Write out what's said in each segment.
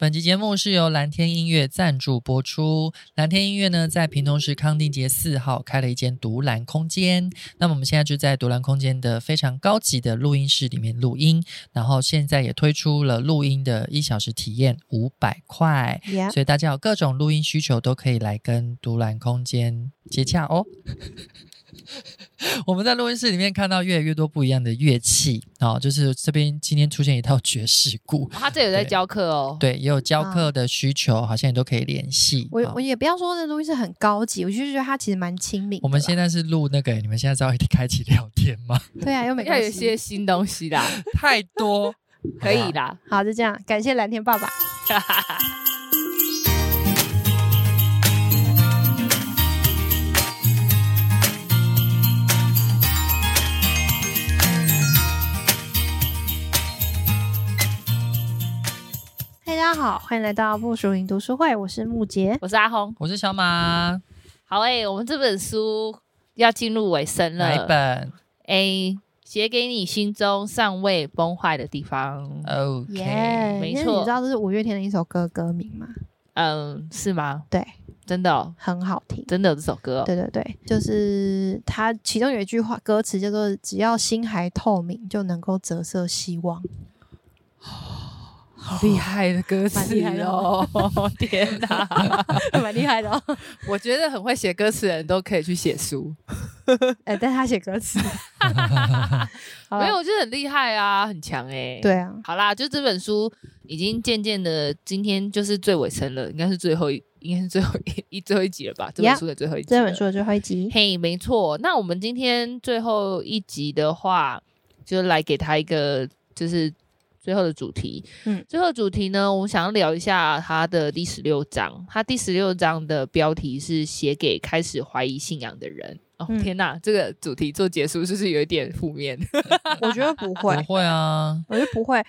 本集节目是由蓝天音乐赞助播出。蓝天音乐呢，在屏东市康定街四号开了一间独蓝空间。那么我们现在就在独蓝空间的非常高级的录音室里面录音，然后现在也推出了录音的一小时体验五百块.所以大家有各种录音需求都可以来跟独蓝空间接洽哦。我们在录音室里面看到越来越多不一样的乐器哦，就是这边今天出现一套爵士鼓，哦、他这有在教课哦，对，也有教课的需求，啊、好像也都可以联系。我我也不要说那东西是很高级，我就觉得它其实蛮亲民。我们现在是录那个，你们现在知道开启聊天吗？对啊，又没有一些新东西啦，太多可以啦。好，就这样，感谢蓝天爸爸。家好，欢迎来到不属灵读书会。我是木杰，我是阿红，我是小马。好诶、欸，我们这本书要进入尾声了。哪一本？A，写给你心中尚未崩坏的地方。OK，yeah, 没错。你知道这是五月天的一首歌歌名吗？嗯，是吗？对，真的、哦、很好听，真的有这首歌、哦。对对对，就是它其中有一句话，歌词叫做“只要心还透明，就能够折射希望。”好厉害的歌词哦！天哪，蛮厉害的哦。我觉得很会写歌词的人都可以去写书。哎、欸，但他写歌词，没有，我觉得很厉害啊，很强哎、欸。对啊，好啦，就这本书已经渐渐的，今天就是最尾声了，应该是最后一，应该是最后一一最后一集了吧？这本书的最后一集，这本书的最后一集。嘿，hey, 没错。那我们今天最后一集的话，就来给他一个，就是。最后的主题，嗯，最后主题呢，我们想要聊一下他的第十六章。他第十六章的标题是写给开始怀疑信仰的人。哦，嗯、天哪，这个主题做结束是不是有一点负面？我觉得不会，不会啊，我觉得不会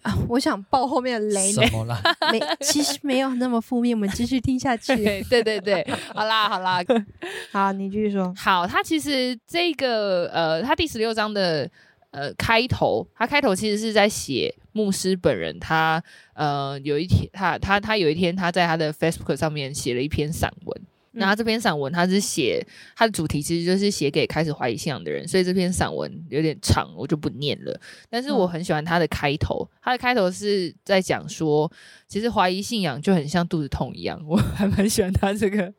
啊。我想爆后面的雷，什么啦？没，其实没有那么负面。我们继续听下去。对对对，好啦好啦，好，你继续说。好，他其实这个呃，他第十六章的。呃，开头他开头其实是在写牧师本人，他呃有一天，他他他有一天他在他的 Facebook 上面写了一篇散文。那这篇散文，他是写他的主题，其实就是写给开始怀疑信仰的人，所以这篇散文有点长，我就不念了。但是我很喜欢他的开头，他的开头是在讲说，其实怀疑信仰就很像肚子痛一样，我 还蛮喜欢他这个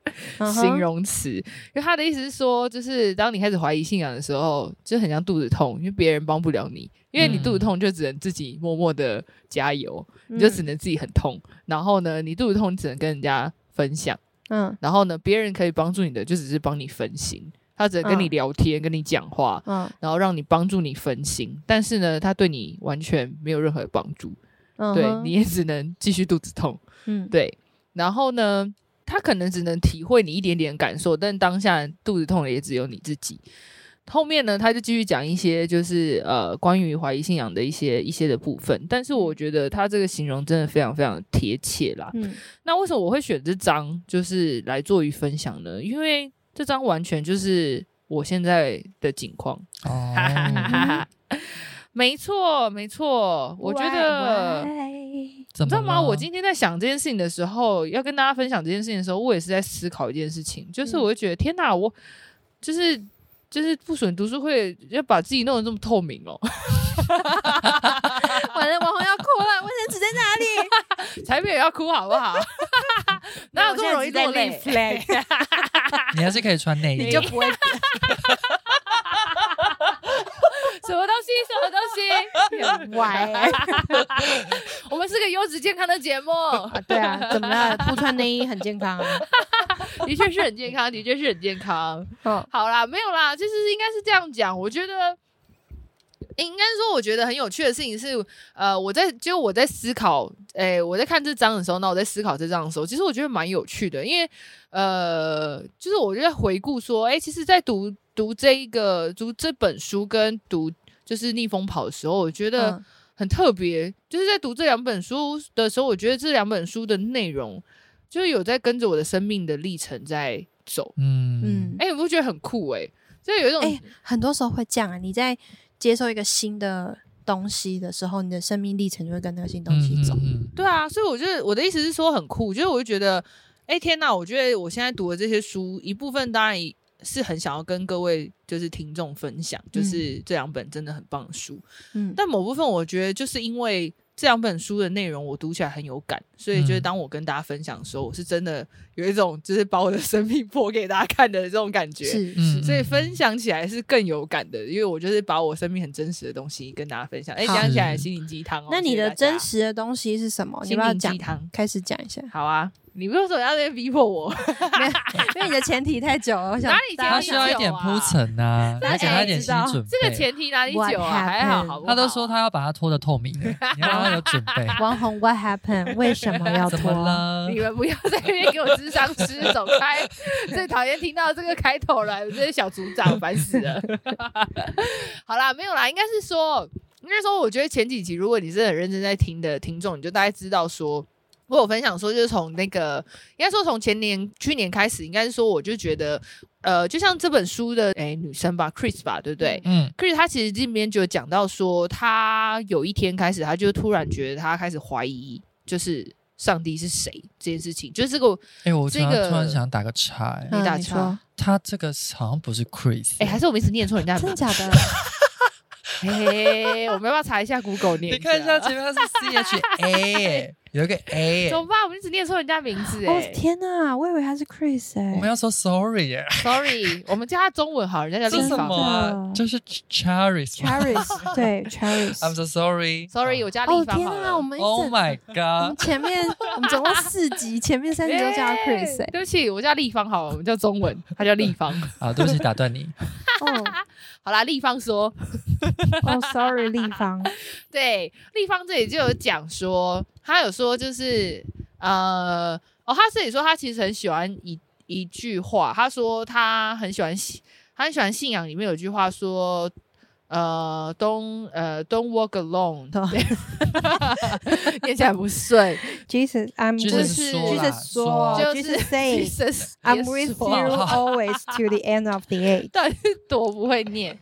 形容词，因为他的意思是说，就是当你开始怀疑信仰的时候，就很像肚子痛，因为别人帮不了你，因为你肚子痛就只能自己默默的加油，你就只能自己很痛，然后呢，你肚子痛只能跟人家分享。嗯，然后呢，别人可以帮助你的，就只是帮你分心，他只能跟你聊天，嗯、跟你讲话，嗯，然后让你帮助你分心，但是呢，他对你完全没有任何帮助，嗯，对，你也只能继续肚子痛，嗯，对，然后呢，他可能只能体会你一点点感受，但当下肚子痛的也只有你自己。后面呢，他就继续讲一些，就是呃，关于怀疑信仰的一些一些的部分。但是我觉得他这个形容真的非常非常贴切啦。嗯，那为什么我会选这张，就是来做于分享呢？因为这张完全就是我现在的境况。哦，没错，没错。我觉得，你知道吗？我今天在想这件事情的时候，要跟大家分享这件事情的时候，我也是在思考一件事情，就是我会觉得，嗯、天哪，我就是。就是不准读书会要把自己弄得这么透明哦！完了，网红要哭了，卫生纸在哪里？才没有要哭好不好？哪有这么容易落泪？你还是可以穿内衣，你就不会。什么东西？什么东西？很歪。我们是个优质健康的节目。对啊，怎么了？不穿内衣很健康啊。的确是很健康，的确是很健康。嗯，好啦，没有啦，其实应该是这样讲。我觉得，应该说，我觉得很有趣的事情是，呃，我在就我在思考，哎、欸，我在看这章的时候，那我在思考这章的时候，其实我觉得蛮有趣的，因为，呃，就是我就在回顾说，哎、欸，其实，在读读这一个读这本书跟读就是逆风跑的时候，我觉得很特别。嗯、就是在读这两本书的时候，我觉得这两本书的内容。就是有在跟着我的生命的历程在走，嗯嗯，哎、欸，你不觉得很酷哎、欸？就有一种，哎、欸，很多时候会这样啊。你在接受一个新的东西的时候，你的生命历程就会跟那个新东西走。嗯嗯对啊，所以我觉得我的意思是说很酷，就是我就觉得，哎天呐，我觉得我现在读的这些书，一部分当然是很想要跟各位就是听众分享，就是这两本真的很棒的书。嗯，但某部分我觉得就是因为。这两本书的内容我读起来很有感，所以就是当我跟大家分享的时候，我是真的有一种就是把我的生命 播给大家看的这种感觉，是，嗯所以分享起来是更有感的，因为我就是把我生命很真实的东西跟大家分享。哎，讲起来心灵鸡汤哦。那你的真实的东西是什么？你要不要讲心灵鸡汤？开始讲一下。好啊。你为什么要在逼迫我？因为你的前提太久了，我想哪里他需要一点铺陈呐，你要给他一点心准备。这个前提哪里久啊？还好，好不好？他都说他要把它拖得透明的，你要让他有准备。王红，What happened？为什么要拖？你们不要在那边给我智商吃走开！最讨厌听到这个开头了，这些小组长烦死了。好啦，没有啦，应该是说，应该说，我觉得前几集如果你是很认真在听的听众，你就大概知道说。我有分享说，就是从那个，应该说从前年、去年开始，应该是说，我就觉得，呃，就像这本书的诶女生吧，Chris 吧，对不对？嗯，Chris 她其实这边就讲到说，她有一天开始，她就突然觉得她开始怀疑，就是上帝是谁这件事情，就是这个。哎，我这个突然想打个岔，你打岔，他这个好像不是 Chris，哎，还是我们一直念错人家的名字？真的假的？嘿，嘿，我们要不要查一下 Google 念？你看一下前面是 C H A，有一个 A，怎么办？我们一直念错人家名字哎！哦天哪，我以为他是 Chris 哎。我们要说 Sorry 耶，Sorry，我们叫他中文好，人家叫什么，就是 Charis，Charis，对 Charis。I'm so sorry，Sorry，我叫立方。哦天哪，我们 Oh my God，我们前面我们总共四集，前面三集都叫 Chris 哎。对不起，我叫立方好了，我们叫中文，他叫立方。好，对不起，打断你。哦，好啦，立方说。哦，Sorry，立方。对，立方这里就有讲说，他有说就是呃，哦，他这里说他其实很喜欢一一句话，他说他很喜欢信，他很喜欢信仰里面有句话说。呃，Don't 呃，Don't walk alone，念起来不顺。Jesus，I'm 就是就是 说，就是 say，I'm with you always to the end of the age。到底是多不会念？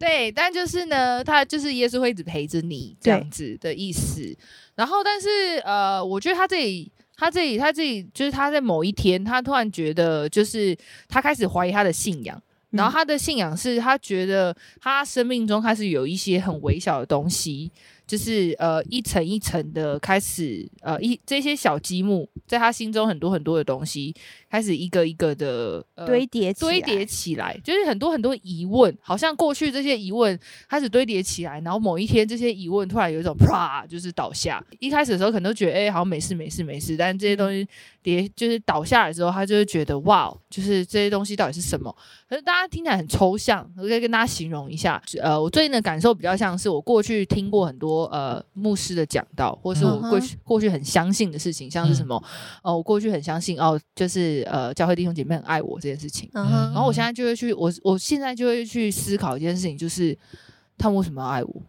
对，但就是呢，他就是耶稣会一直陪着你这样子的意思。然后，但是呃，我觉得他这里，他这里，他这里，就是他在某一天，他突然觉得，就是他开始怀疑他的信仰。然后他的信仰是他觉得他生命中开始有一些很微小的东西，就是呃一层一层的开始呃一这些小积木在他心中很多很多的东西开始一个一个的、呃、堆叠堆叠起来，就是很多很多疑问，好像过去这些疑问开始堆叠起来，然后某一天这些疑问突然有一种啪就是倒下。一开始的时候可能都觉得哎、欸、好像没事没事没事，但这些东西叠就是倒下来之后，他就会觉得哇，就是这些东西到底是什么？可是大家听起来很抽象，我可以跟大家形容一下。呃，我最近的感受比较像是我过去听过很多呃牧师的讲道，或是我过去、uh. 过去很相信的事情，像是什么？哦、呃，我过去很相信哦，就是呃教会弟兄姐妹很爱我这件事情。Uh. 然后我现在就会去，我我现在就会去思考一件事情，就是他们为什么要爱我？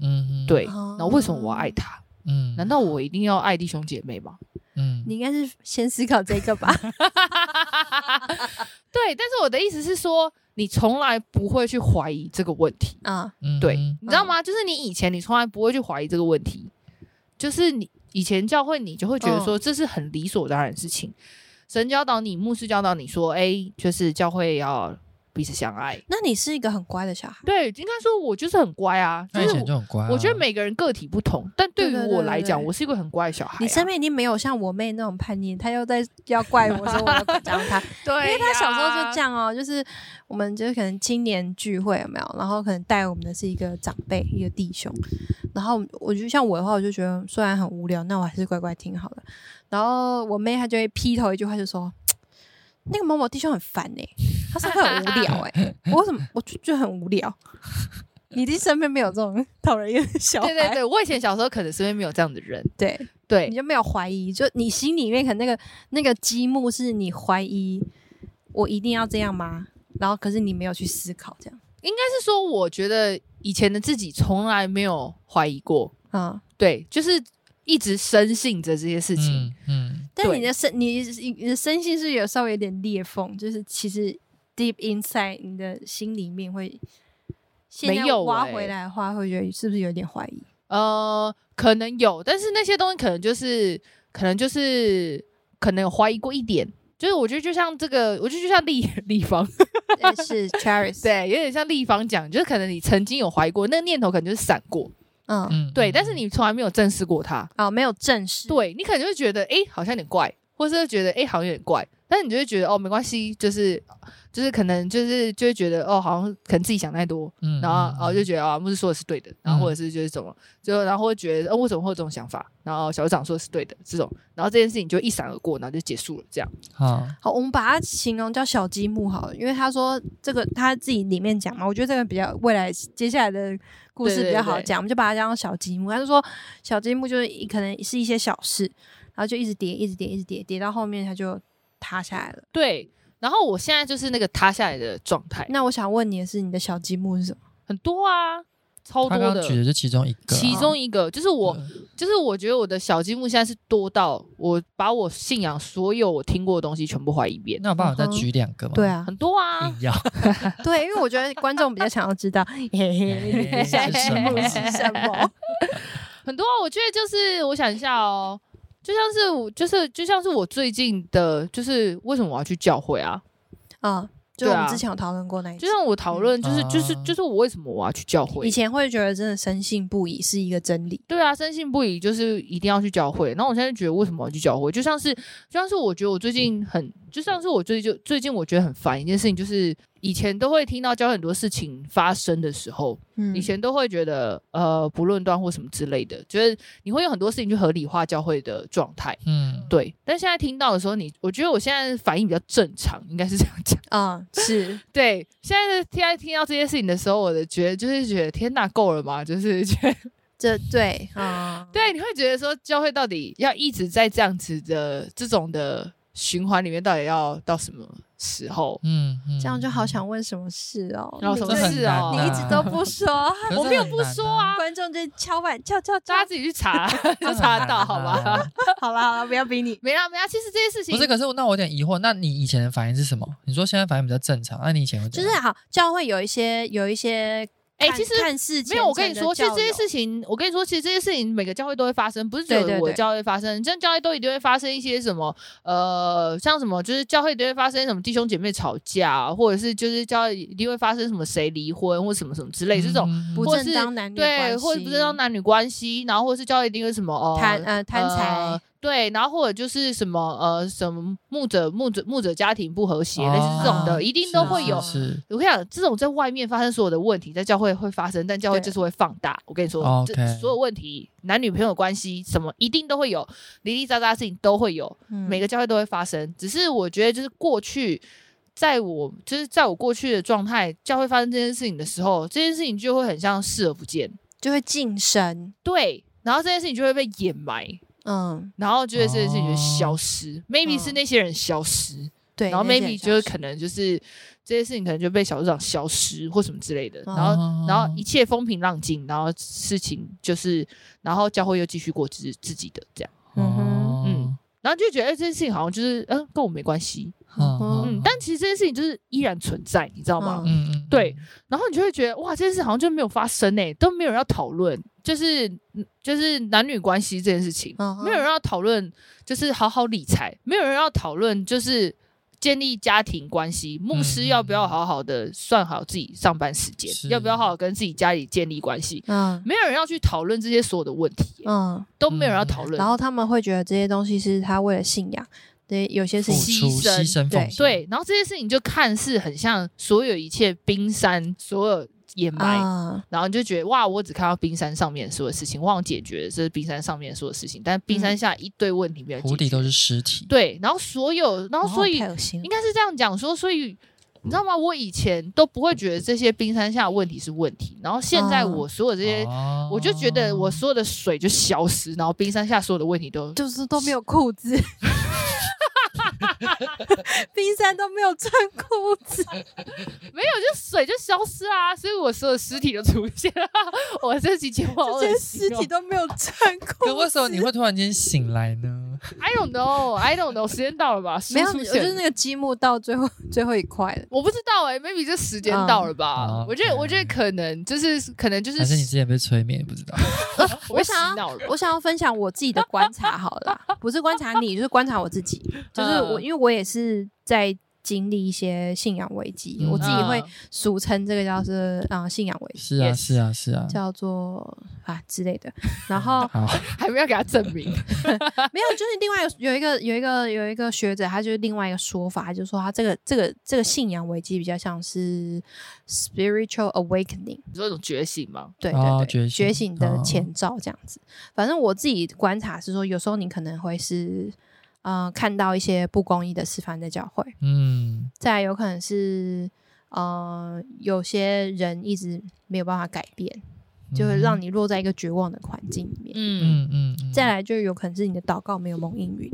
嗯、uh，huh. 对。然后为什么我要爱他？嗯、uh，huh. 难道我一定要爱弟兄姐妹吗？嗯、uh，huh. 你应该是先思考这个吧。对，但是我的意思是说，你从来不会去怀疑这个问题啊。嗯，对，你知道吗？就是你以前你从来不会去怀疑这个问题，就是你以前教会你就会觉得说这是很理所当然的事情。神教导你，牧师教导你说，哎，就是教会要。彼此相爱，那你是一个很乖的小孩。对，应该说我就是很乖啊。以前就很乖。我觉得每个人个体不同，但对于我来讲，我是一个很乖的小孩。你身边已经没有像我妹那种叛逆，她又在 要怪我说我要讲她。对，因为她小时候就这样哦，就是我们就是可能青年聚会有没有，然后可能带我们的是一个长辈，一个弟兄。然后我就像我的话，我就觉得虽然很无聊，那我还是乖乖听好了。然后我妹她就会劈头一句话就说。那个某某弟兄很烦哎、欸，他是会很无聊哎、欸，我为什么我就觉得很无聊？你的身边没有这种讨人厌的小孩？对对对，我以前小时候可能身边没有这样的人，对对，你就没有怀疑，就你心里面可能那个那个积木是你怀疑我一定要这样吗？然后可是你没有去思考，这样应该是说，我觉得以前的自己从来没有怀疑过啊，嗯、对，就是。一直深信着这些事情，嗯，嗯，但你的身，你你的身心是有稍微有点裂缝，就是其实 deep inside 你的心里面会现在没有挖欸回来的话，会觉得是不是有点怀疑？呃，可能有，但是那些东西可能就是，可能就是，可能有怀疑过一点。就是我觉得就像这个，我觉得就像立立方，对是 Charis，对，有点像立方讲，就是可能你曾经有怀疑过，那个念头可能就是闪过，嗯，嗯，对，嗯但是你从来没有正视过它，哦，没有正视，，对你可能就会觉得，哎，好像有点怪，或是觉得，哎，好像有点怪，但是你就会觉得，哦，没关系，就是就是可能就是就会觉得，哦，好像可能自己想太多，嗯然后嗯然后就觉得啊，牧师说的是对的，然后或者是就是什么，就然后会觉得，哦，为什么会有这种想法？然后小组长说的是对的，这种，然后这件事情就一闪而过，然后就结束了，这样。好，好，我们把它形容叫小积木好了，因为他说这个他自己里面讲嘛，我觉得这个比较未来接下来的故事比较好对对讲，我们就把它叫小积木。他就说小积木就是一可能是一些小事，然后就一直叠，一直叠，一直叠，叠到后面它就塌下来了。对，然后我现在就是那个塌下来的状态，那我想问你的是，你的小积木是什么？很多啊，超他多的。举的是其中一个啊，其中一个就是我，就是我觉得我的小积木现在是多到我把我信仰所有我听过的东西全部怀疑一遍，那有办法再举两个吗？对，啊，很多啊。硬要 对，因为我觉得观众比较想要知道，嘿嘿，你的小积木是什么？很多啊，我觉得就是我想一下哦，就像是我，就是就像是我最近的，就是为什么我要去教会啊？啊，就我们之前有讨论过那一次就。像我讨论，就是、嗯就是啊就是我为什么我要去教会以？前会觉得真的深信不疑是一个真理，对啊，深信不疑，就是一定要去教会。然后我现在就觉得，为什么我要去教会？就像是就像是我觉得我最近很，就像是我最近就最近我觉得很烦一件事情，就是以前都会听到教会很多事情发生的时候，嗯以前都会觉得呃不论断或什么之类的，觉得你会有很多事情去合理化教会的状态。嗯，对，但现在听到的时候，你我觉得我现在反应比较正常，应该是这样讲。啊、是 对，现在现在听到这些事情的时候，我的觉得就是觉得天哪，够了吗？就是觉得 这对啊，对，你会觉得说教会到底要一直在这样子的这种的循环里面，到底要到什么时候？嗯，嗯这样就好想问什么事哦，然后什么事哦你一直都不说，我没有不说啊。观众就敲碗敲敲敲。大，家自己去查 就查得到，好吧？好了好了，不要逼你。没啦没啦，其实这些事情不是，可是那我有点疑惑，那你以前的反应是什么？你说现在反应比较正常，那你以前会就是好，教会有一些有一些看，哎其实没有，我跟你说，其实这些，事情，我跟你说，其实这些事情每个教会都会发生，不是只有我的教会发生，像教会都一定会发生一些什么，呃，像什么，就是教会一定会发生什么弟兄姐妹吵架，或者是就是教会一定会发生什么谁离婚或什么什么之类这种，嗯不正当男女对，或者不正当男女关系，然后或者是教会一定会什么哦，贪呃贪财呃对，然后或者就是什么呃什么牧者牧者牧者家庭不和谐，类似这种的，哦一定都会有。我跟你讲，这种在外面发生所有的问题，在教会会发生，但教会就是会放大。我跟你说，这所有问题，男女朋友关系什么，一定都会有，零零杂杂的事情都会有，嗯每个教会都会发生。只是我觉得，就是过去，在我就是在我过去的状态，教会发生这件事情的时候，这件事情就会很像视而不见，就会晋升，对，然后这件事情就会被掩埋，嗯，然后就会这件事情就消失、m a y b e 嗯。是那些人消失。对，然后 maybe 就是可能就是这些事情可能就被小组长消失或什么之类的，嗯然后哦。然后一切风平浪静，然后事情就是，然后教会又继续过自自己的这样，嗯哼然后就觉得、欸、这件事情好像就是嗯跟我没关系，嗯嗯，但其实这件事情就是依然存在，你知道吗？嗯嗯嗯。对，然后你就会觉得哇，这件事好像就没有发生诶、欸都没有人要讨论，就是就是男女关系这件事情，嗯没有人要讨论，就是好好理财，没有人要讨论，就是建立家庭关系。牧师要不要好好的算好自己上班时间？要不要好好跟自己家里建立关系？嗯没有人要去讨论这些所有的问题、嗯，都没有人要讨论。然后他们会觉得这些东西是他为了信仰，对，有些事付情出牺牲牺牲对，对，然后这些事情就看似很像所有一切冰山，所有掩埋。啊，然后你就觉得哇，我只看到冰山上面所有事情，我好像解决了这是冰山上面所有事情，但冰山下一堆问题没有解决。湖底都是尸体。对，然后所有，然后所以应该是这样讲说，所以你知道吗？我以前都不会觉得这些冰山下的问题是问题，然后现在嗯我所有这些，哦我就觉得我所有的水就消失，然后冰山下所有的问题都就是都没有裤子，冰山都没有穿裤子，没有，就水就消失啦、所以我所有尸体都出现了。我这期节目好这些尸体都没有穿裤子。可为什么你会突然间醒来呢？I don't know, I don't know，时间到了吧？没有，就是那个积木到最后最后一块了。我不知道哎、欸、，maybe 这时间到了吧？嗯我觉得，我觉得可能就是可能就是还是你之前被催眠，不知道。我想要。我想要分享我自己的观察，好了，不是观察你，就是观察我自己。就是我，嗯因为我也是在经历一些信仰危机，嗯我自己会嗯俗称这个叫做啊、呃、信仰危机，是啊，是啊，是啊。叫做啊之类的。然后好，还没有给他证明。没有，就是另外有有一个有一个有一个学者，他就是另外一个说法，他就说他这个这个这个信仰危机比较像是 spiritual awakening。你说一种觉醒吗？对对哦对，觉醒的哦前兆这样子。反正我自己观察是说，有时候你可能会是呃看到一些不公义的事发生在教会，嗯再来有可能是呃有些人一直没有办法改变，就会让你落在一个绝望的环境里面。嗯嗯嗯嗯，再来就有可能是你的祷告没有蒙应允。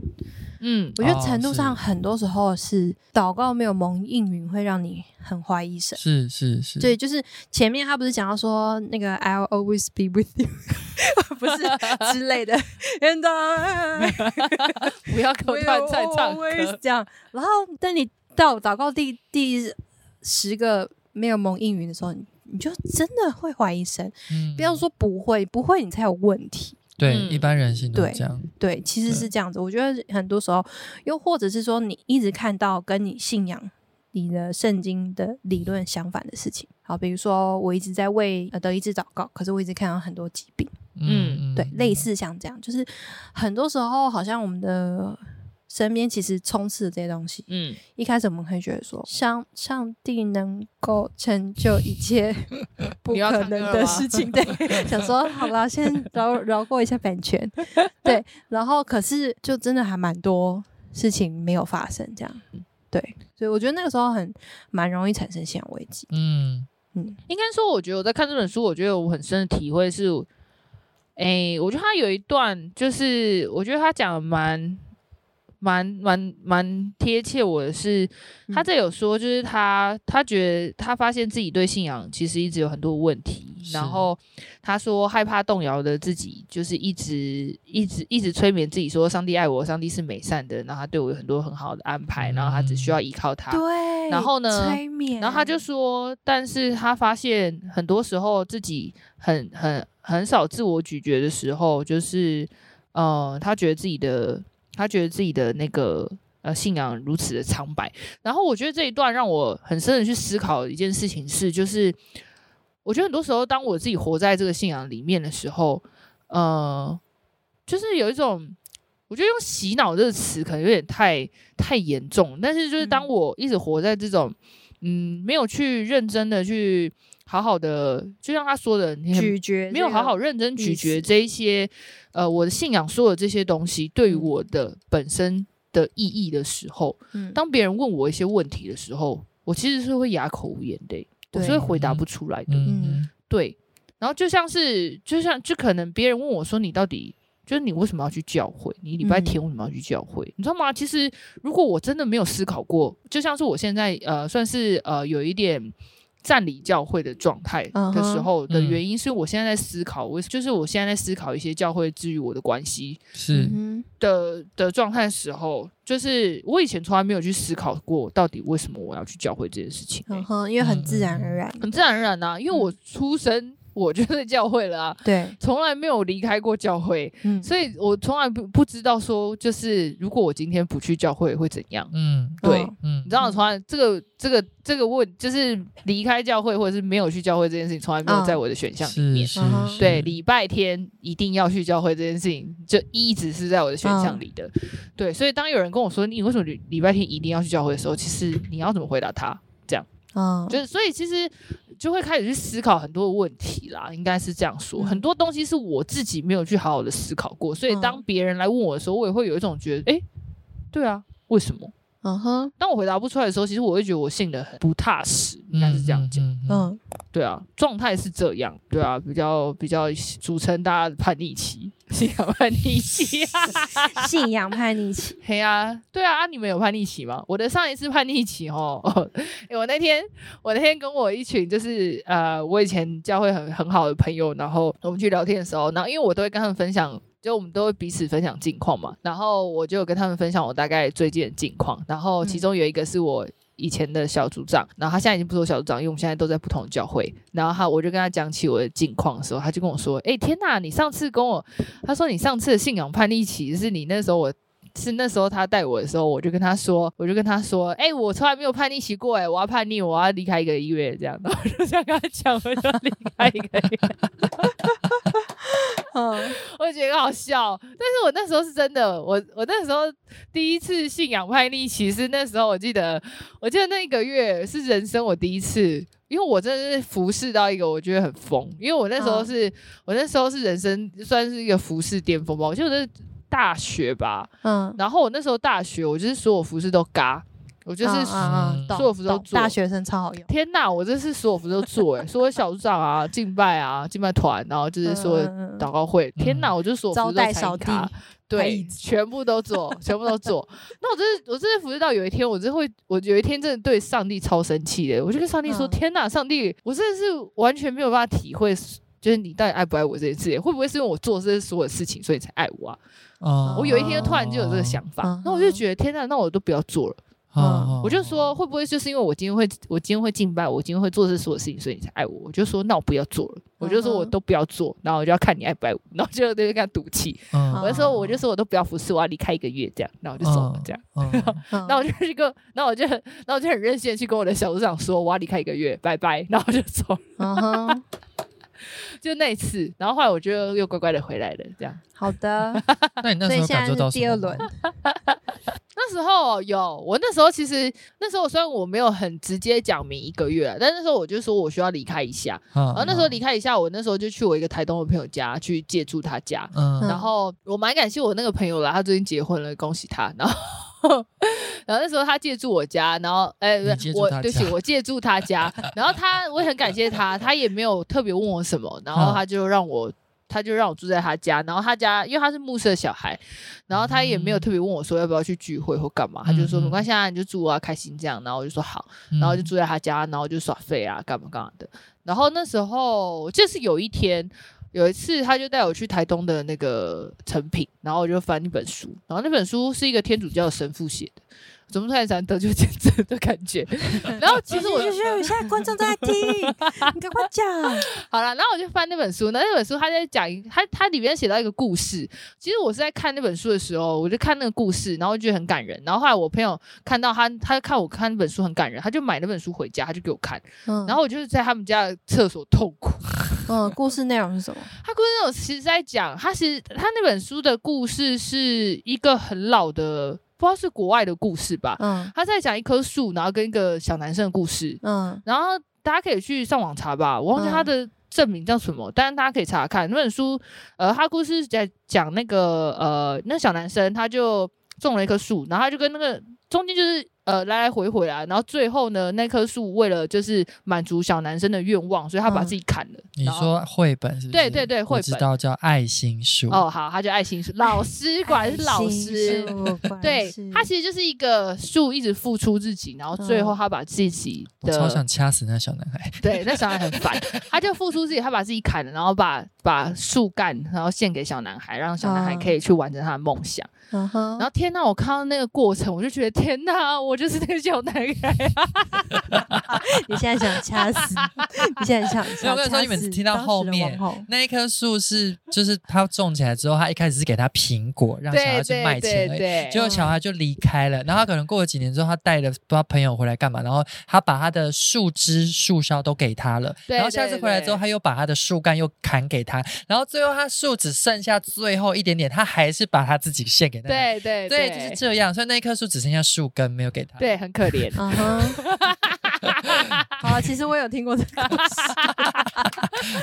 嗯我觉得哦程度上很多时候是祷告没有蒙应允，会让你很怀疑神。是是是，对，就是前面他不是讲到说那个 I'll always be with you，不是 之类的，And I 不要给我突然在唱歌 always 这样。然后等你到祷告第第十个没有蒙应允的时候，你你就真的会怀疑神。嗯不要说不会，不会你才有问题。对，嗯一般人性都对这样。对，其实是这样子。我觉得很多时候，又或者是说，你一直看到跟你信仰、你的圣经的理论相反的事情。好，比如说我一直在为呃得医治祷告，可是我一直看到很多疾病。嗯对，类似像这样，就是很多时候好像我们的身边其实充斥着这些东西。嗯，一开始我们可以觉得说，上上帝能够成就一切 不要可能的事 情，对，想说好了，先饶饶过一下版权，对，然后可是就真的还蛮多事情没有发生，这样，对，所以我觉得那个时候很蛮容易产生信仰危机，嗯嗯。应该说，我觉得我在看这本书，我觉得我很深的体会是，诶，我觉得他有一段，就是我觉得他讲的蛮。蛮蛮蛮贴切我的是，他这有说，就是他他觉得他发现自己对信仰其实一直有很多问题，然后他说害怕动摇的自己，就是一直一直一直催眠自己说上帝爱我，上帝是美善的，然后他对我有很多很好的安排，然后他只需要依靠他。对，然后呢催眠，然后他就说，但是他发现很多时候自己很很很少自我咀嚼的时候，就是呃，他觉得自己的他觉得自己的那个呃信仰如此的苍白。然后我觉得这一段让我很深的去思考一件事情是，就是我觉得很多时候当我自己活在这个信仰里面的时候，呃，就是有一种。我觉得用洗脑这个词可能有点太太严重，但是就是当我一直活在这种，嗯，没有去认真的去好好的，就像他说的，你很咀嚼，没有好好认真咀嚼这一些，呃，我的信仰说的这些东西对于我的本身的意义的时候，嗯。当别人问我一些问题的时候，我其实是会哑口无言的，我是会回答不出来的。嗯。嗯。对，然后就像是，就像就可能别人问我说，你到底就是你为什么要去教会？你礼拜天为什么要去教会？你知道吗？其实如果我真的没有思考过，就像是我现在呃，算是呃有一点。占领教会的状态的时候的原因，是我现在在思考，我就是我现在在思考一些教会治愈我的关系是嗯的的状态时候，就是我以前从来没有去思考过，到底为什么我要去教会这件事情、欸嗯哼，因为很自然而然，很自然而然啊，因为我出生我就是教会了啊，对，从来没有离开过教会，嗯，所以我从来不不知道说，就是如果我今天不去教会会怎样。嗯对嗯嗯，你知道，我从来这个这个这个问，就是离开教会或者是没有去教会这件事情，从来没有在我的选项里面。是对，礼拜天一定要去教会这件事情，就一直是在我的选项里的。对，所以当有人跟我说你为什么礼礼拜天一定要去教会的时候，其实你要怎么回答他？这样嗯，就是所以其实就会开始去思考很多的问题啦，应该是这样说。嗯很多东西是我自己没有去好好的思考过，所以当嗯别人来问我的时候，我也会有一种觉得，诶，对啊，为什么？嗯哼，当我回答不出来的时候，其实我会觉得我信得很不踏实，应该是这样讲。嗯嗯嗯，对啊，状态是这样，对啊，比较比较组成大家的叛逆期。信仰叛逆期，信仰叛逆期。嘿啊，对啊，你们有叛逆期吗？我的上一次叛逆期哦，欸、我那天我那天跟我一群就是呃，我以前教会很很好的朋友，然后我们去聊天的时候，然后因为我都会跟他们分享。就我们都会彼此分享近况嘛，然后我就跟他们分享我大概最近的近况，然后其中有一个是我以前的小组长，然后他现在已经不是我小组长，因为我们现在都在不同的教会，然后他我就跟他讲起我的近况的时候，他就跟我说：“哎、天哪，你上次跟我，他说你上次的信仰叛逆期是你那时候我。”是那时候他带我的时候，我就跟他说，我就跟他说，哎、欸，我从来没有叛逆期过，哎，我要叛逆，我要离开一个月，这样，然后我就这样跟他讲，我就离开一个月，嗯，我就觉得好笑，但是我那时候是真的，我我那时候第一次信仰叛逆期是那时候，我记得，我记得那一个月是人生我第一次，因为我真的是服侍到一个我觉得很疯，因为我那时候是、嗯、我那时候是人生算是一个服侍巅峰吧，我觉得。大学吧，嗯，然后我那时候大学，我就是所有服饰都嘎，我就是所有服饰都做，大学生超好用。天呐，我这是所有服饰都做，哎，所有小组长啊，敬拜啊，敬拜团，然后就是说祷告会，天呐，我就是所有服饰都参加，对，全部都做，全部都做。那我真是我真是服饰到有一天，我真会，我有一天真的对上帝超生气的，我就跟上帝说，天呐，上帝，我真的是完全没有办法体会。就是你到底爱不爱我这件事情，会不会是因为我做这些所有事情，所以才爱我啊？哦、我有一天突然就有这个想法，那、哦、我就觉得天呐，那我都不要做了。哦、我就说会不会就是因为我今天会，我今天会敬拜，我今天会做这所有事情，所以你才爱我？我就说那我不要做了，哦、我就说我都不要做，然后我就要看你爱不爱我，然后就就跟他赌气。哦、我就说我就说我都不要服侍，我要离开一个月这样，然后我就走了这样。那、哦、我就一个，那我就，那我就很任性的去跟我的小组长说我要离开一个月，拜拜，然后我就走了。哦就那一次，然后后来我就又乖乖的回来了，这样。好的，那你那时候感受到第二轮？那时候有，我那时候其实那时候虽然我没有很直接讲明一个月，但那时候我就说我需要离开一下。嗯、然后那时候离开一下，我那时候就去我一个台东的朋友家去借住他家。嗯，然后我蛮感谢我那个朋友啦，他最近结婚了，恭喜他。然后。然后那时候他借住我家，然后哎，欸、我对不起，我借住他家，然后他我也很感谢他，他也没有特别问我什么，然后他就让我他就让我住在他家，然后他家因为他是暮色小孩，然后他也没有特别问我说要不要去聚会或干嘛，他就说没关系啊，你就住啊，开心这样，然后我就说好，然后就住在他家，然后就耍废啊，干嘛干嘛的，然后那时候就是有一天。有一次，他就带我去台东的那个成品，然后我就翻一本书，然后那本书是一个天主教的神父写的，怎么突然想得救见证的感觉？然后其实我就觉得现在观众都在听，你赶快讲。好了，然后我就翻那本书，那那本书他在讲，他他里面写到一个故事。其实我是在看那本书的时候，我就看那个故事，然后觉得很感人。然后后来我朋友看到他，他就看我看那本书很感人，他就买那本书回家，他就给我看。嗯，然后我就是在他们家的厕所痛哭。嗯，故事内容是什么？他故事内容其实在讲，他其实他那本书的故事是一个很老的，不知道是国外的故事吧。嗯，他在讲一棵树，然后跟一个小男生的故事。嗯，然后大家可以去上网查吧，我忘记他的证明叫什么，嗯、但是大家可以查查看那本书。呃，他故事是在讲那个呃，那小男生他就种了一棵树，然后他就跟那个中间就是。呃，来来回回啊，然后最后呢，那棵树为了就是满足小男生的愿望，所以他把自己砍了。嗯、你说绘本是不是？对对对，绘本知道叫爱心树。哦，好，他叫爱心树。老师果然是老师，对，他其实就是一个树，一直付出自己，然后最后他把自己的，我超想掐死那小男孩。对，那小孩很烦，他就付出自己，他把自己砍了，然后把把树干，然后献给小男孩，让小男孩可以去完成他的梦想。然后天呐，我看到那个过程，我就觉得天呐，我就是那个小男孩。你现在想掐死？你现在想掐死？我跟你说，你每次听到后面那一棵树是，就是他种起来之后，他一开始是给他苹果，让小孩去卖钱，对结果小孩就离开了。然后他可能过了几年之后，他带了不知道朋友回来干嘛，然后他把他的树枝、树梢都给他了。然后下次回来之后，他又把他的树干又砍给他，然后最后他树只剩下最后一点点，他还是把他自己献给。对对对，对，就是这样。所以那一棵树只剩下树根没有给他，对，很可怜。好了，其实我有听过这个故事，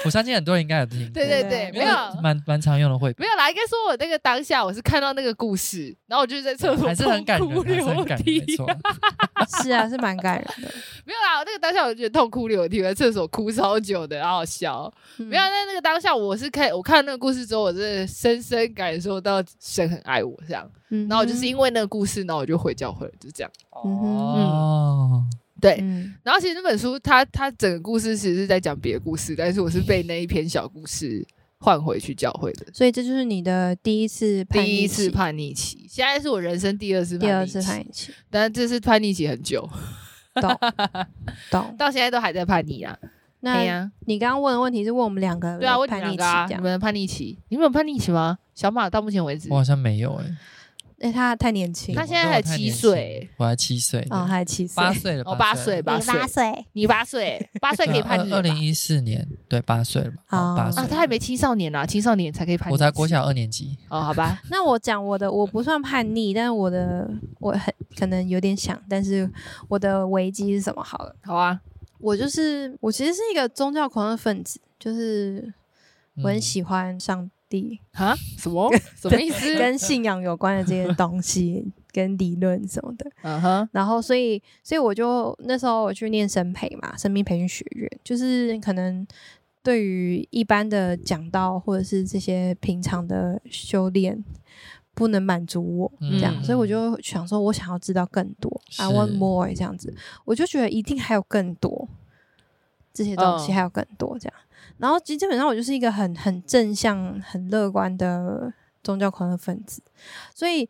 我相信很多人应该有听过。对对对，没有，蛮蛮常用的绘本。没有啦，应该说我那个当下我是看到那个故事，然后我就在厕所还是很感人，痛哭流涕还是很感人，没错。是啊，是蛮感人的。没有啦，我那个当下我就觉得痛哭流涕，我在厕所哭超久的，好好笑。嗯、没有，在那个当下我是看我看那个故事之后，我真的深深感受到神很爱我这样。嗯、然后就是因为那个故事，然后我就回教会了，就这样。哦，对。嗯、然后其实那本书它它整个故事其实是在讲别的故事，但是我是被那一篇小故事换回去教会的。所以这就是你的第一次叛逆期，第一次叛逆期，现在是我人生第二次叛逆期，第二次叛逆期，但这次叛逆期很久，懂懂，到现在都还在叛逆啊。那呀，你刚刚问的问题是问我们两个，对啊，问你叛逆期们两个啊，你们的叛逆期，你们有叛逆期吗？小马到目前为止，我好像没有哎。哎，他太年轻，他现在才七岁，我还七岁，哦，还七岁，八岁了，哦，八岁，八岁，八岁，你八岁，八岁可以叛逆。二零一四年，对，八岁了嘛，八岁啊，他还没青少年啊，青少年才可以叛逆。我才国小二年级。哦，好吧，那我讲我的，我不算叛逆，但是我的我很可能有点想，但是我的危机是什么？好了，好啊，我就是我其实是一个宗教狂热分子，就是我很喜欢上。地啊？什么？什么意思？跟信仰有关的这些东西，跟理论什么的。嗯哼。然后，所以，所以我就那时候我去念生培嘛，生命培训学院，就是可能对于一般的讲道或者是这些平常的修炼，不能满足我这样，嗯、所以我就想说，我想要知道更多是，I want more 这样子，我就觉得一定还有更多这些东西，还有更多这样。嗯然后基本上我就是一个很很正向、很乐观的宗教狂热分子，所以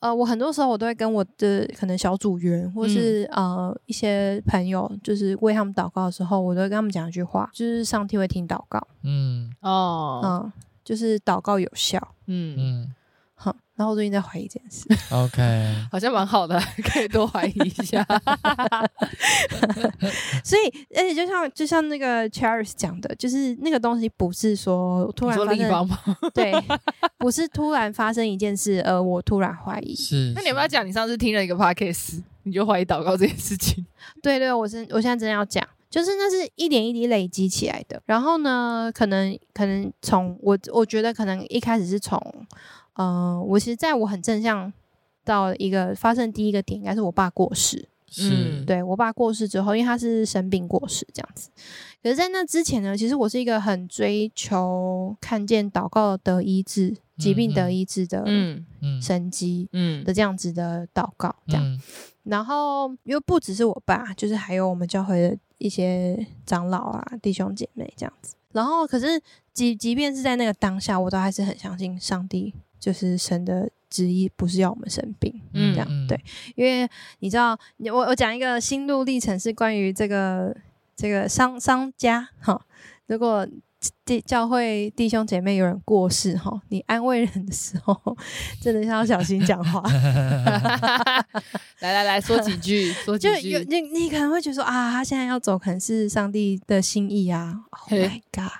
呃，我很多时候我都会跟我的可能小组员或是、嗯、呃一些朋友，就是为他们祷告的时候，我都会跟他们讲一句话，就是上帝会听祷告，嗯。哦，嗯，就是祷告有效，嗯。嗯。嗯好，然后我最近在怀疑这件事。OK，好像蛮好的，可以多怀疑一下。所以，而且就像就像那个 Charis 讲的，就是那个东西不是说突然发生，对，不是突然发生一件事，呃，我突然怀疑。是，那你要不要讲？你上次听了一个 Podcast，你就怀疑祷告这件事情？对对，我是我现在真的要讲，就是那是一点一滴累积起来的。然后呢，可能可能从我我觉得可能一开始是从。嗯、呃，我其实在我很正向到一个发生第一个点，应该是我爸过世。嗯、对我爸过世之后，因为他是生病过世这样子。可是，在那之前呢，其实我是一个很追求看见祷告得医治、疾病得医治的嗯神迹嗯的这样子的祷告这样。嗯、然后又不只是我爸，就是还有我们教会的一些长老啊、弟兄姐妹这样子。然后，可是即即便是在那个当下，我都还是很相信上帝。就是神的旨意不是要我们生病，嗯，这样对，因为你知道，我我讲一个心路历程是关于这个这个商商家哈，如果弟教会弟兄姐妹有人过世哈，你安慰人的时候真的是要小心讲话。来来来说几句，说几句，就有你你可能会觉得说啊，他现在要走，可能是上帝的心意啊。Oh my god！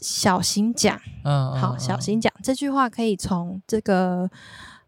小心讲，嗯，好，小心讲。这句话可以从这个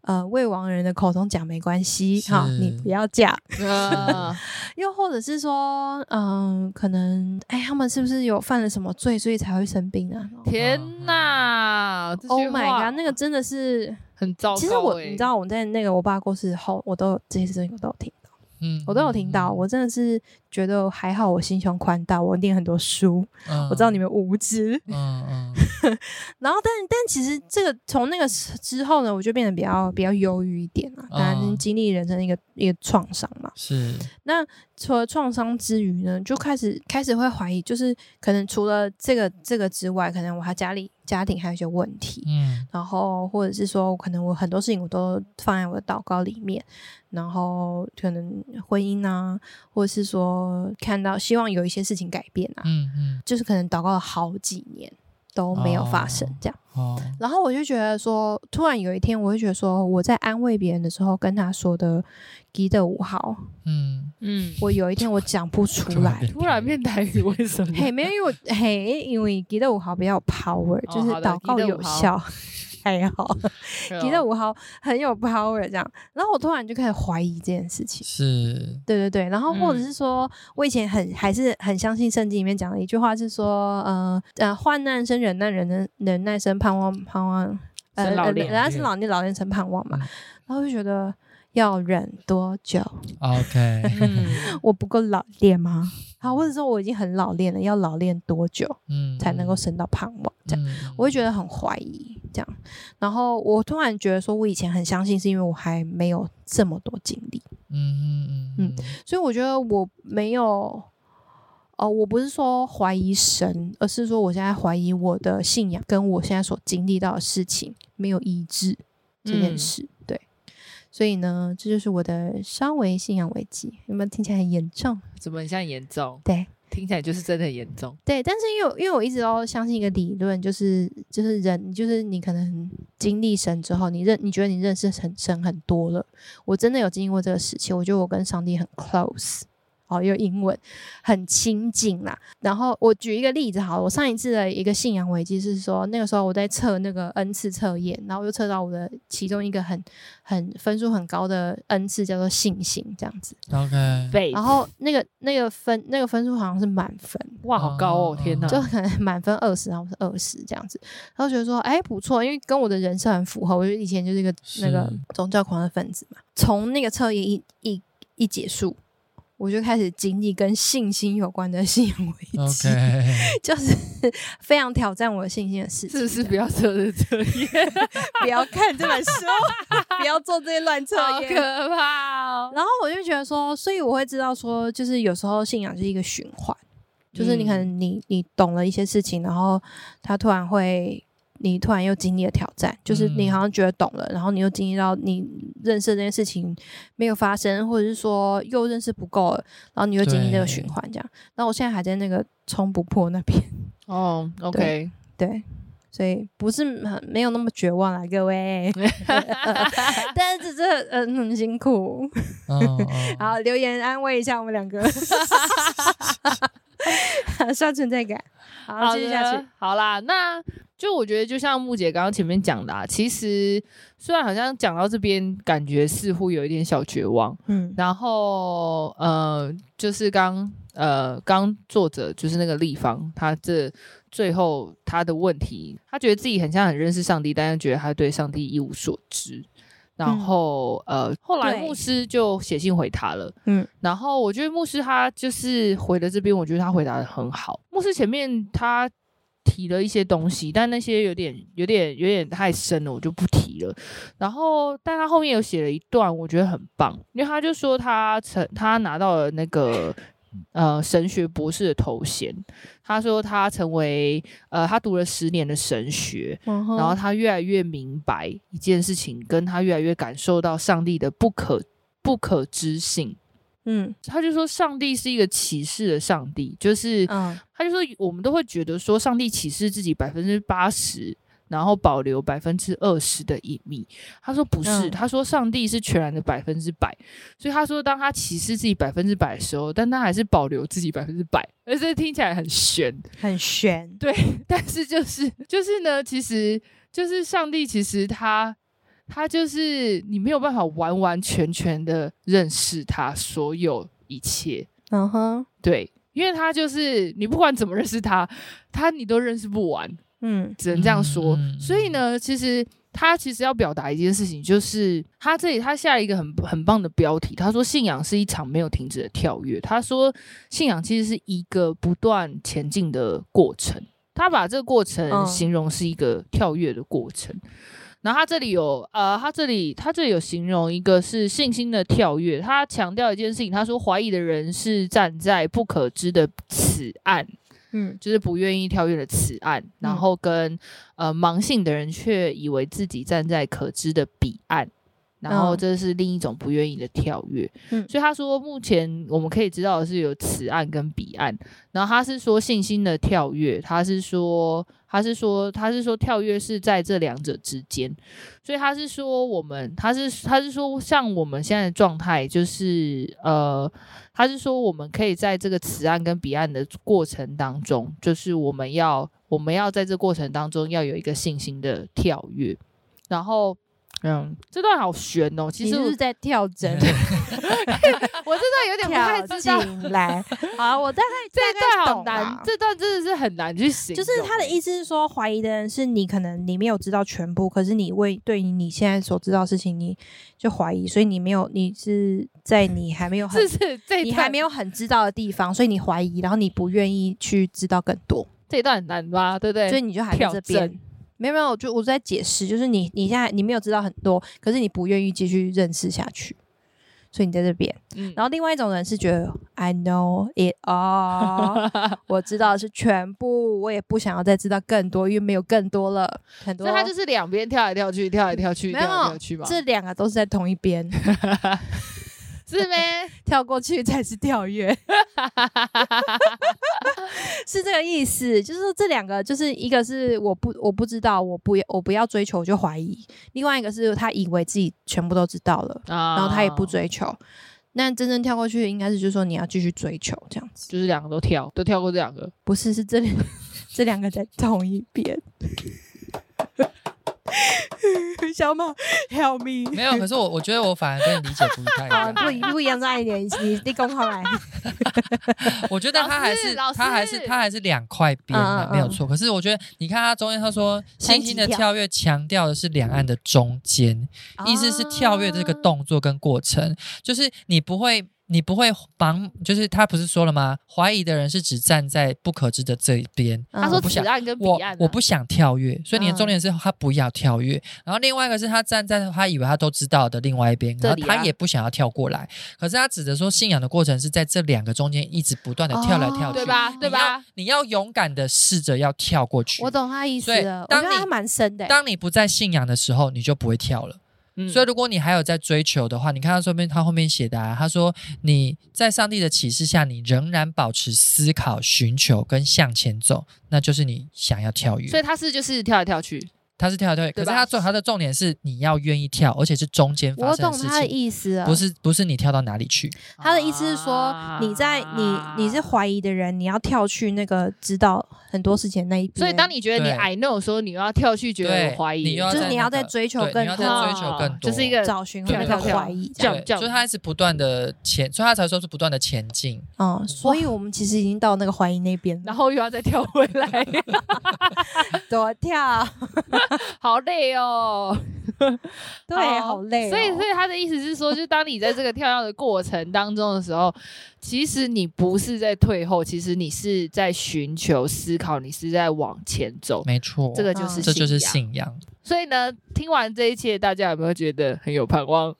呃未亡人的口中讲，没关系，哈，你不要讲。又或者是说，嗯，可能，哎，他们是不是有犯了什么罪，所以才会生病啊？天哪！Oh my god，那个真的是很糟糕。其实我，你知道，我在那个我爸过世后，我都有这些事情我都有听到，嗯，我都有听到，我真的是。觉得还好，我心胸宽大，我念很多书，嗯、我知道你们无知。嗯 嗯。然后，但但其实这个从那个之后呢，我就变得比较比较忧郁一点了。当然，经历人生的一个一个创伤嘛。是。那除了创伤之余呢，就开始开始会怀疑，就是可能除了这个这个之外，可能我还家里家庭还有一些问题。嗯。然后，或者是说，可能我很多事情我都放在我的祷告里面，然后可能婚姻啊，或者是说。看到希望有一些事情改变啊，嗯嗯，就是可能祷告了好几年都没有发生这样，哦，然后我就觉得说，突然有一天，我会觉得说，我在安慰别人的时候跟他说的“吉的五号”，嗯。嗯，我有一天我讲不出来，突然变台语，为什么？嘿，没有，因为嘿，因为“吉的五号”比较有 power，就是祷告有效。太好，提到五号很有 power 这样。然后我突然就开始怀疑这件事情。是，对对对。然后或者是说，我以前很还是很相信圣经里面讲的一句话是说，呃呃，患难生忍耐，忍耐忍耐生盼望，盼望 呃呃，人家是老练老练生盼望嘛。然后就觉得。要忍多久？OK，我不够老练吗？好，或者说我已经很老练了，要老练多久？嗯，才能够升到盼望？这样，嗯、我会觉得很怀疑。这样，然后我突然觉得说，我以前很相信，是因为我还没有这么多经历。嗯嗯嗯嗯，所以我觉得我没有，哦、呃，我不是说怀疑神，而是说我现在怀疑我的信仰跟我现在所经历到的事情没有一致这件事。嗯所以呢，这就是我的稍微信仰危机，有没有听起来很严重？怎么很像严重？对，听起来就是真的很严重。对，但是因为因为我一直都相信一个理论，就是就是人，就是你可能经历神之后，你认你觉得你认识神神很多了。我真的有经历过这个时期，我觉得我跟上帝很 close。哦，又英文很亲近啦。然后我举一个例子，好了，我上一次的一个信仰危机是说，那个时候我在测那个 N 次测验，然后又测到我的其中一个很很分数很高的 N 次叫做信心，这样子。OK。然后那个那个分那个分数好像是满分，哇，好高哦，天哪！就可能满分二十，然后是二十这样子。然后觉得说，哎，不错，因为跟我的人设很符合。我就以前就是一个那个宗教狂的分子嘛。从那个测验一一一结束。我就开始经历跟信心有关的信仰危机. 就是非常挑战我的信心的事情。是不是不要做这测验，不要看这本书，不要做这些乱测验，好可怕哦。然后我就觉得说，所以我会知道说，就是有时候信仰是一个循环，就是你可能你你懂了一些事情，然后他突然会。你突然又经历了挑战，就是你好像觉得懂了，嗯、然后你又经历到你认识这件事情没有发生，或者是说又认识不够了，然后你又经历这个循环，这样。然后我现在还在那个冲不破那边。哦，OK，对，所以不是很没有那么绝望啦，各位。但是这嗯很辛苦。好，留言安慰一下我们两个。刷存在感。好，继续下去。好啦，那。就我觉得，就像木姐刚刚前面讲的，啊，其实虽然好像讲到这边，感觉似乎有一点小绝望，嗯，然后呃，就是刚呃刚作者就是那个立方，他这最后他的问题，他觉得自己很像很认识上帝，但是觉得他对上帝一无所知，然后、嗯、呃，后来牧师就写信回他了，嗯，然后我觉得牧师他就是回了这边，我觉得他回答的很好。牧师前面他。提了一些东西，但那些有点、有点、有点太深了，我就不提了。然后，但他后面有写了一段，我觉得很棒，因为他就说他成他拿到了那个呃神学博士的头衔。他说他成为呃他读了十年的神学，然后他越来越明白一件事情，跟他越来越感受到上帝的不可不可知性。嗯，他就说上帝是一个启示的上帝，就是，嗯，他就说我们都会觉得说上帝启示自己百分之八十，然后保留百分之二十的隐秘。他说不是，嗯，他说上帝是全然的百分之百，所以他说当他启示自己百分之百的时候，但他还是保留自己百分之百，而且听起来很悬，很悬，对，但是就是就是呢，其实就是上帝，其实他。他就是你没有办法完完全全的认识他所有一切，嗯哼、uh，huh. 对，因为他就是你不管怎么认识他，他你都认识不完，嗯，只能这样说。嗯、所以呢，其实他其实要表达一件事情，就是他这里他下一个很很棒的标题，他说信仰是一场没有停止的跳跃。他说信仰其实是一个不断前进的过程，他把这个过程形容是一个跳跃的过程。Uh. 然后他这里有，呃，他这里他这里有形容一个是信心的跳跃。他强调一件事情，他说怀疑的人是站在不可知的此岸，嗯，就是不愿意跳跃的此岸，然后跟呃盲信的人却以为自己站在可知的彼岸。然后这是另一种不愿意的跳跃，嗯，所以他说目前我们可以知道的是有此岸跟彼岸，然后他是说信心的跳跃，他是说他是说他是说跳跃是在这两者之间，所以他是说我们他是他是说像我们现在的状态就是呃，他是说我们可以在这个此岸跟彼岸的过程当中，就是我们要我们要在这过程当中要有一个信心的跳跃。然后。嗯，这段好悬哦。其实我是在跳针，我这段有点不太知道。进来，好，我大概这段好难，这段真的是很难去形容。就是他的意思是说，怀疑的人是你，可能你没有知道全部，可是你为对于你现在所知道的事情，你就怀疑，所以你没有，你是在你还没有很，是是，你还没有很知道的地方，所以你怀疑，然后你不愿意去知道更多。这一段很难吧？对不对？所以你就还在这边。没有没有，就我在解释，就是你你现在你没有知道很多，可是你不愿意继续认识下去，所以你在这边。嗯，然后另外一种人是觉得 I know it all，我知道的是全部，我也不想要再知道更多，因为没有更多了。很多，所以他就是两边跳来跳去，跳来跳去，跳来跳去嘛。这两个都是在同一边。是呗 跳过去才是跳跃，是这个意思。就是说这两个，就是一个是我不我不知道，我不我不要追求我就怀疑；另外一个是他以为自己全部都知道了，然后他也不追求。那真正跳过去，应该是就是说你要继续追求这样子。就是两个都跳，都跳过这两个，不是是这里这两个在同一边。小马，help me！没有，可是我我觉得我反而跟你理解不太一样，不一不一样在一点，你你公开来。我觉得他还是他还是他还是两块边的，没有错。可是我觉得你看他中间，他说星星的跳跃强调的是两岸的中间，意思是跳跃这个动作跟过程，就是你不会。你不会盲，就是他不是说了吗？怀疑的人是只站在不可知的这一边。他说此岸跟彼岸，我我不想跳跃，所以你的重点是他不要跳跃。然后另外一个是他站在他以为他都知道的另外一边，然后他也不想要跳过来。可是他指的说信仰的过程是在这两个中间一直不断的跳来跳去，对吧？对吧？你要勇敢的试着要跳过去。我懂他意思了，当你蛮深的。当你不在信仰的时候，你就不会跳了。嗯、所以，如果你还有在追求的话，你看他后面，他后面写的，啊，他说你在上帝的启示下，你仍然保持思考、寻求跟向前走，那就是你想要跳跃。所以他是就是跳来跳去。他是跳跳，可是他重他的重点是你要愿意跳，而且是中间发生的事情。我懂他的意思啊，不是不是你跳到哪里去。他的意思是说，你在你你是怀疑的人，你要跳去那个知道很多事情那一边。所以当你觉得你 I know 的时候，你又要跳去觉得有怀疑，就是你要在追求更多，追求更多，就是一个找寻和怀疑。这样。所以他一直不断的前，所以他才说是不断的前进。嗯，所以我们其实已经到那个怀疑那边，然后又要再跳回来，多跳，好累。哦，对，好累。所以，所以他的意思是说，就当你在这个跳跃的过程当中的时候，其实你不是在退后，其实你是在寻求、思考，你是在往前走。没错，这个就是这就是信仰。所以呢，听完这一切，大家有没有觉得很有盼望？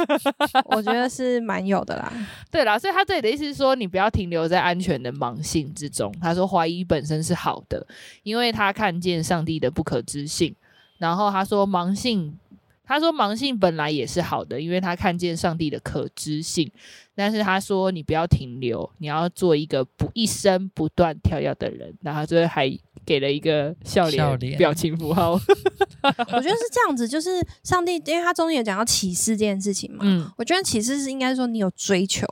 我觉得是蛮有的啦。对啦，所以他这里的意思是说，你不要停留在安全的盲性之中。他说，怀疑本身是好的，因为他看见上帝的不可知性。然后他说盲信，他说盲性本来也是好的，因为他看见上帝的可知性。但是他说你不要停留，你要做一个不一生不断跳跃的人。然后最后还给了一个笑脸表情符号。我觉得是这样子，就是上帝，因为他中间有讲到启示这件事情嘛。嗯，我觉得启示是应该说你有追求，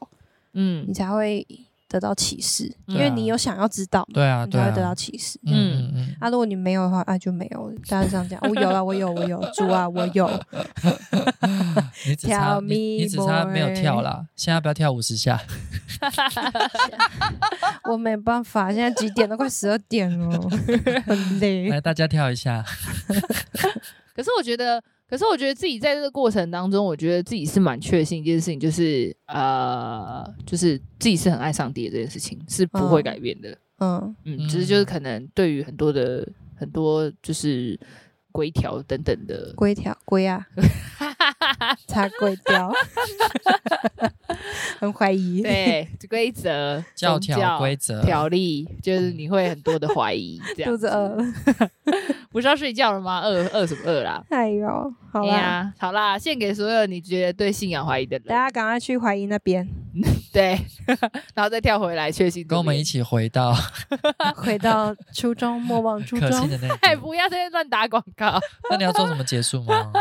嗯，你才会。得到启示，因为你有想要知道，对啊，你才会得到启示。嗯嗯，啊，如果你没有的话，啊，就没有。大家这样讲，我有啊，我有，我有，猪啊，我有。你只差你，你只差没有跳啦。现在不要跳五十下。我没办法，现在几点？都快十二点了，很累。来，大家跳一下。可是我觉得。可是我觉得自己在这个过程当中，我觉得自己是蛮确信一件事情，就是呃，就是自己是很爱上帝的这件事情是不会改变的。嗯嗯，只是就是可能对于很多的很多就是规条等等的规条规啊，查规条，很怀疑。对规则、教条、规则、条例，就是你会很多的怀疑。这样肚子饿了，不是要睡觉了吗？饿饿什么饿啦？哎呦！好呀，好啦，献给所有你觉得对信仰怀疑的人，大家赶快去怀疑那边，对，然后再跳回来确信，跟我们一起回到 回到初中，莫忘初衷。哎，不要在这乱打广告。那你要做什么结束吗？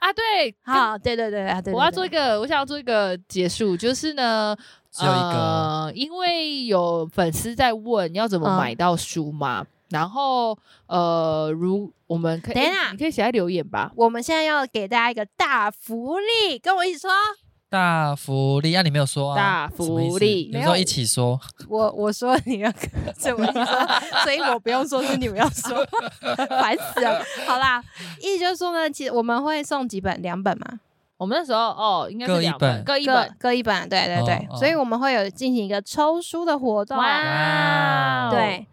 啊，对，好，对对对啊，对，我要做一个，我想要做一个结束，就是呢，只有一个，因为有粉丝在问要怎么买到书嘛。然后呃，如我们可以，等一下你可以写在留言吧。我们现在要给大家一个大福利，跟我一起说。大福利啊，你没有说啊？大福利，你说一起说。我我说你要跟我一起说，所以我不用说，是你们要说，烦死了。好啦，意思就是说呢，其实我们会送几本，两本嘛。我们那时候哦，应该是两本，各一本，各一本，各一本，对对对。所以我们会有进行一个抽书的活动。哇，对。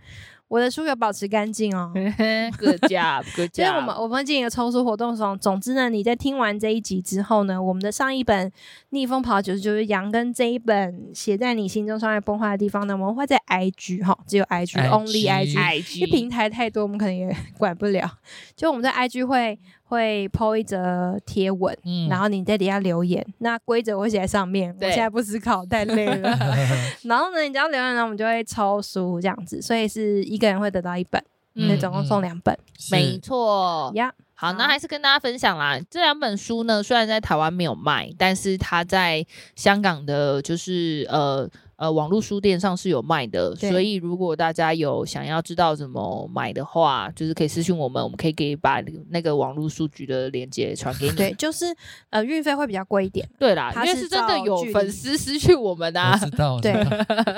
我的书有保持干净哦，Good job，Good job。所以我们我们进行一个抽书活动的时候，总之呢，你在听完这一集之后呢，我们的上一本《逆风跑九十九日羊》跟这一本写在你心中伤害崩坏的地方呢，我们会在 IG 哈，只有 IG，Only IG，, IG 因为平台太多，我们可能也 管不了。就我们在 IG 会。会 po 一则贴文，嗯、然后你在底下留言，那规则我会写在上面。对我现在不思考，太累了。然后呢，你只要留言，然后我们就会抽书这样子，所以是一个人会得到一本，那、嗯、总共送两本，嗯、没错呀。好，那还是跟大家分享啦。这两本书呢，虽然在台湾没有卖，但是它在香港的，就是呃呃网络书店上是有卖的。所以如果大家有想要知道怎么买的话，就是可以私信我们，我们可以给把那个网络数据的链接传给你。对，就是呃运费会比较贵一点。对啦，因为是真的有粉丝私信我们啊。知道。对，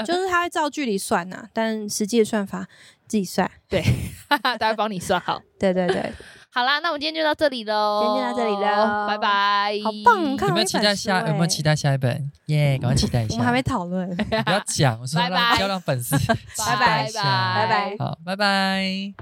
就是他会照距离算呐、啊，但实际的算法自己算。对，大家帮你算好。对对对。好啦，那我们今天就到这里喽，今天就到这里喽，拜拜，好棒！看有没有期待下？有没有期待下一本？耶，赶快期待一下。我们还没讨论，不要讲，我说要让粉丝 期待一下，拜拜，好，拜拜。